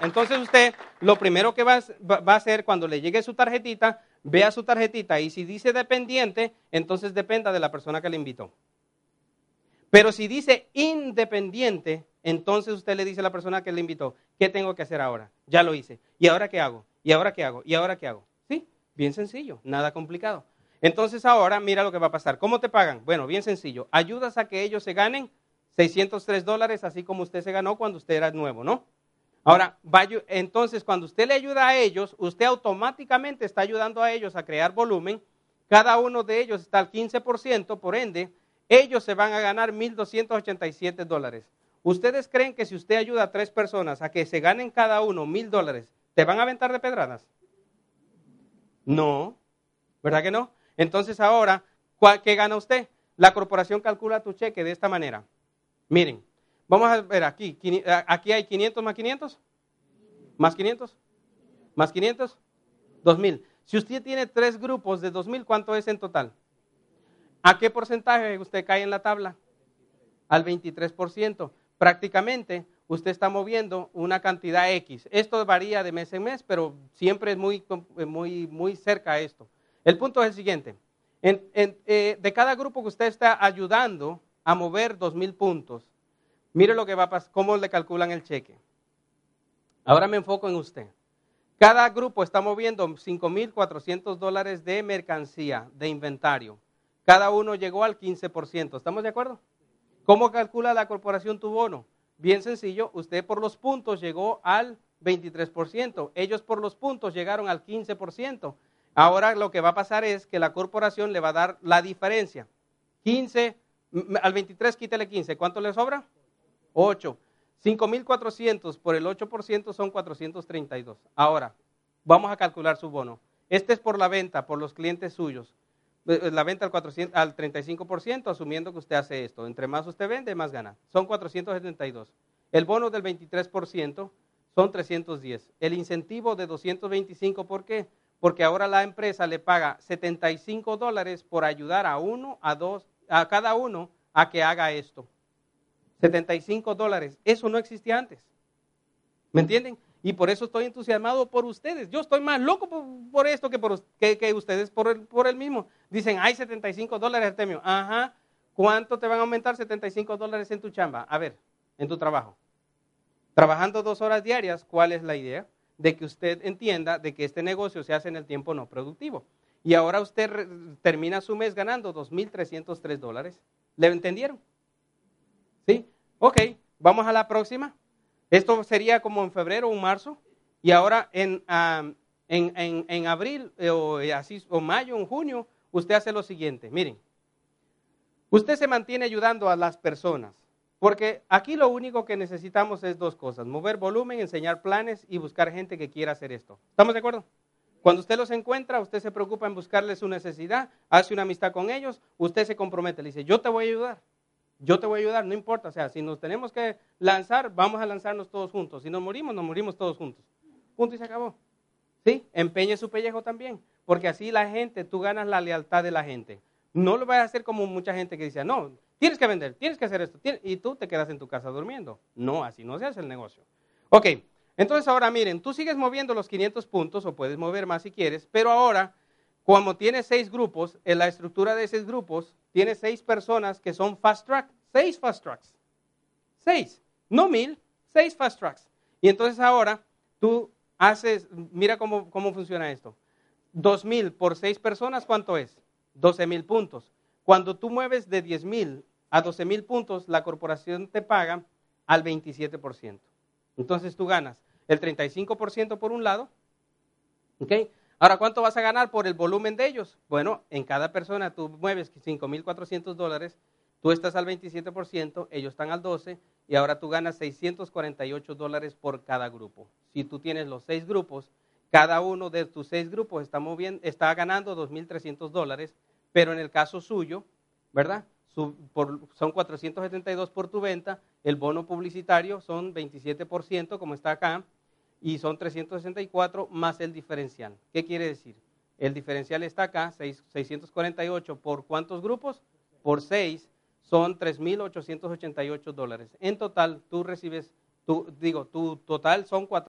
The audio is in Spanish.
Entonces usted lo primero que va, a hacer cuando le llegue su tarjetita, vea su tarjetita y si dice dependiente, entonces dependa de la persona que le invitó. Pero si dice independiente, entonces usted le dice a la persona que le invitó, ¿qué tengo que hacer ahora? Ya lo hice. ¿Y ahora qué hago? ¿Y ahora qué hago? ¿Y ahora qué hago? Sí, bien sencillo, nada complicado. Entonces ahora mira lo que va a pasar. ¿Cómo te pagan? Bueno, bien sencillo. Ayudas a que ellos se ganen 603 dólares, así como usted se ganó cuando usted era nuevo, ¿no? Ahora, entonces cuando usted le ayuda a ellos, usted automáticamente está ayudando a ellos a crear volumen. Cada uno de ellos está al 15%, por ende, ellos se van a ganar 1.287 dólares. ¿Ustedes creen que si usted ayuda a tres personas a que se ganen cada uno mil dólares, te van a aventar de pedradas? No, ¿verdad que no? Entonces ahora, ¿qué gana usted? La corporación calcula tu cheque de esta manera. Miren, Vamos a ver aquí. Aquí hay 500 más 500. Más 500. Más 500. 2000. Si usted tiene tres grupos de 2000, ¿cuánto es en total? ¿A qué porcentaje usted cae en la tabla? Al 23%. Prácticamente usted está moviendo una cantidad X. Esto varía de mes en mes, pero siempre es muy, muy, muy cerca a esto. El punto es el siguiente. Eh, de cada grupo que usted está ayudando a mover 2.000 puntos, Mire lo que va a pasar, cómo le calculan el cheque. Ahora me enfoco en usted. Cada grupo está moviendo 5.400 dólares de mercancía, de inventario. Cada uno llegó al 15%. ¿Estamos de acuerdo? ¿Cómo calcula la corporación tu bono? Bien sencillo, usted por los puntos llegó al 23%, ellos por los puntos llegaron al 15%. Ahora lo que va a pasar es que la corporación le va a dar la diferencia. 15, al 23 quítele 15, ¿cuánto le sobra? 8. 5.400 por el 8% son 432. Ahora, vamos a calcular su bono. Este es por la venta, por los clientes suyos. Eh, eh, la venta al, 400, al 35%, asumiendo que usted hace esto. Entre más usted vende, más gana. Son 472. El bono del 23% son 310. El incentivo de 225, ¿por qué? Porque ahora la empresa le paga 75 dólares por ayudar a uno, a dos, a cada uno a que haga esto. 75 dólares. Eso no existía antes. ¿Me entienden? Y por eso estoy entusiasmado por ustedes. Yo estoy más loco por, esto que, por, que, ustedes por el, por el mismo. Dicen, hay 75 dólares, Artemio. Ajá. ¿Cuánto te van a aumentar 75 dólares en tu chamba? A ver, en tu trabajo. Trabajando dos horas diarias, ¿cuál es la idea? De que usted entienda de que este negocio se hace en el tiempo no productivo. Y ahora usted termina su mes ganando 2.303 dólares. ¿Le entendieron? ¿Sí? Ok, vamos a la próxima. Esto sería como en febrero o marzo. Y ahora en, en, abril eh, o, eh, así, o mayo, en junio, usted hace lo siguiente. Miren, usted se mantiene ayudando a las personas. Porque aquí lo único que necesitamos es dos cosas, mover volumen, enseñar planes y buscar gente que quiera hacer esto. ¿Estamos de acuerdo? Cuando usted los encuentra, usted se preocupa en buscarle su necesidad, hace una amistad con ellos, usted se compromete, le dice, yo te voy a ayudar yo te voy a ayudar, no importa. O sea, si nos tenemos que lanzar, vamos a lanzarnos todos juntos. Si nos morimos, nos morimos todos juntos. Punto y se acabó. ¿Sí? Empeñe su pellejo también. Porque así la gente, tú ganas la lealtad de la gente. No lo vas a hacer como mucha gente que dice, no, tienes que vender, tienes que hacer esto. y tú te quedas en tu casa durmiendo. No, así no se hace el negocio. Ok, entonces ahora miren, tú sigues moviendo los 500 puntos o puedes mover más si quieres, pero ahora, como tienes seis grupos, en la estructura de seis grupos, tiene seis personas que son fast track, seis fast tracks. Seis, no mil, seis fast tracks. Y entonces ahora tú haces, mira cómo, cómo funciona esto. Dos mil por seis personas, ¿cuánto es? Doce mil puntos. Cuando tú mueves de diez mil a doce mil puntos, la corporación te paga al 27%. Entonces tú ganas el 35% por un lado, ¿ok? Ahora, ¿cuánto vas a ganar por el volumen de ellos? Bueno, en cada persona tú mueves 5.400 dólares, tú estás al 27%, ellos están al 12%, y ahora tú ganas 648 dólares por cada grupo. Si tú tienes los seis grupos, cada uno de tus seis grupos está, moviendo, está ganando 2.300 dólares, pero en el caso suyo, ¿verdad? son 472 por tu venta, el bono publicitario son 27%, como está acá, y son 364 más el diferencial. ¿Qué quiere decir? El diferencial está acá, 648 por cuántos grupos? Por 6 son 3.888 dólares. En total, tú recibes, tu, digo, tu total son 4.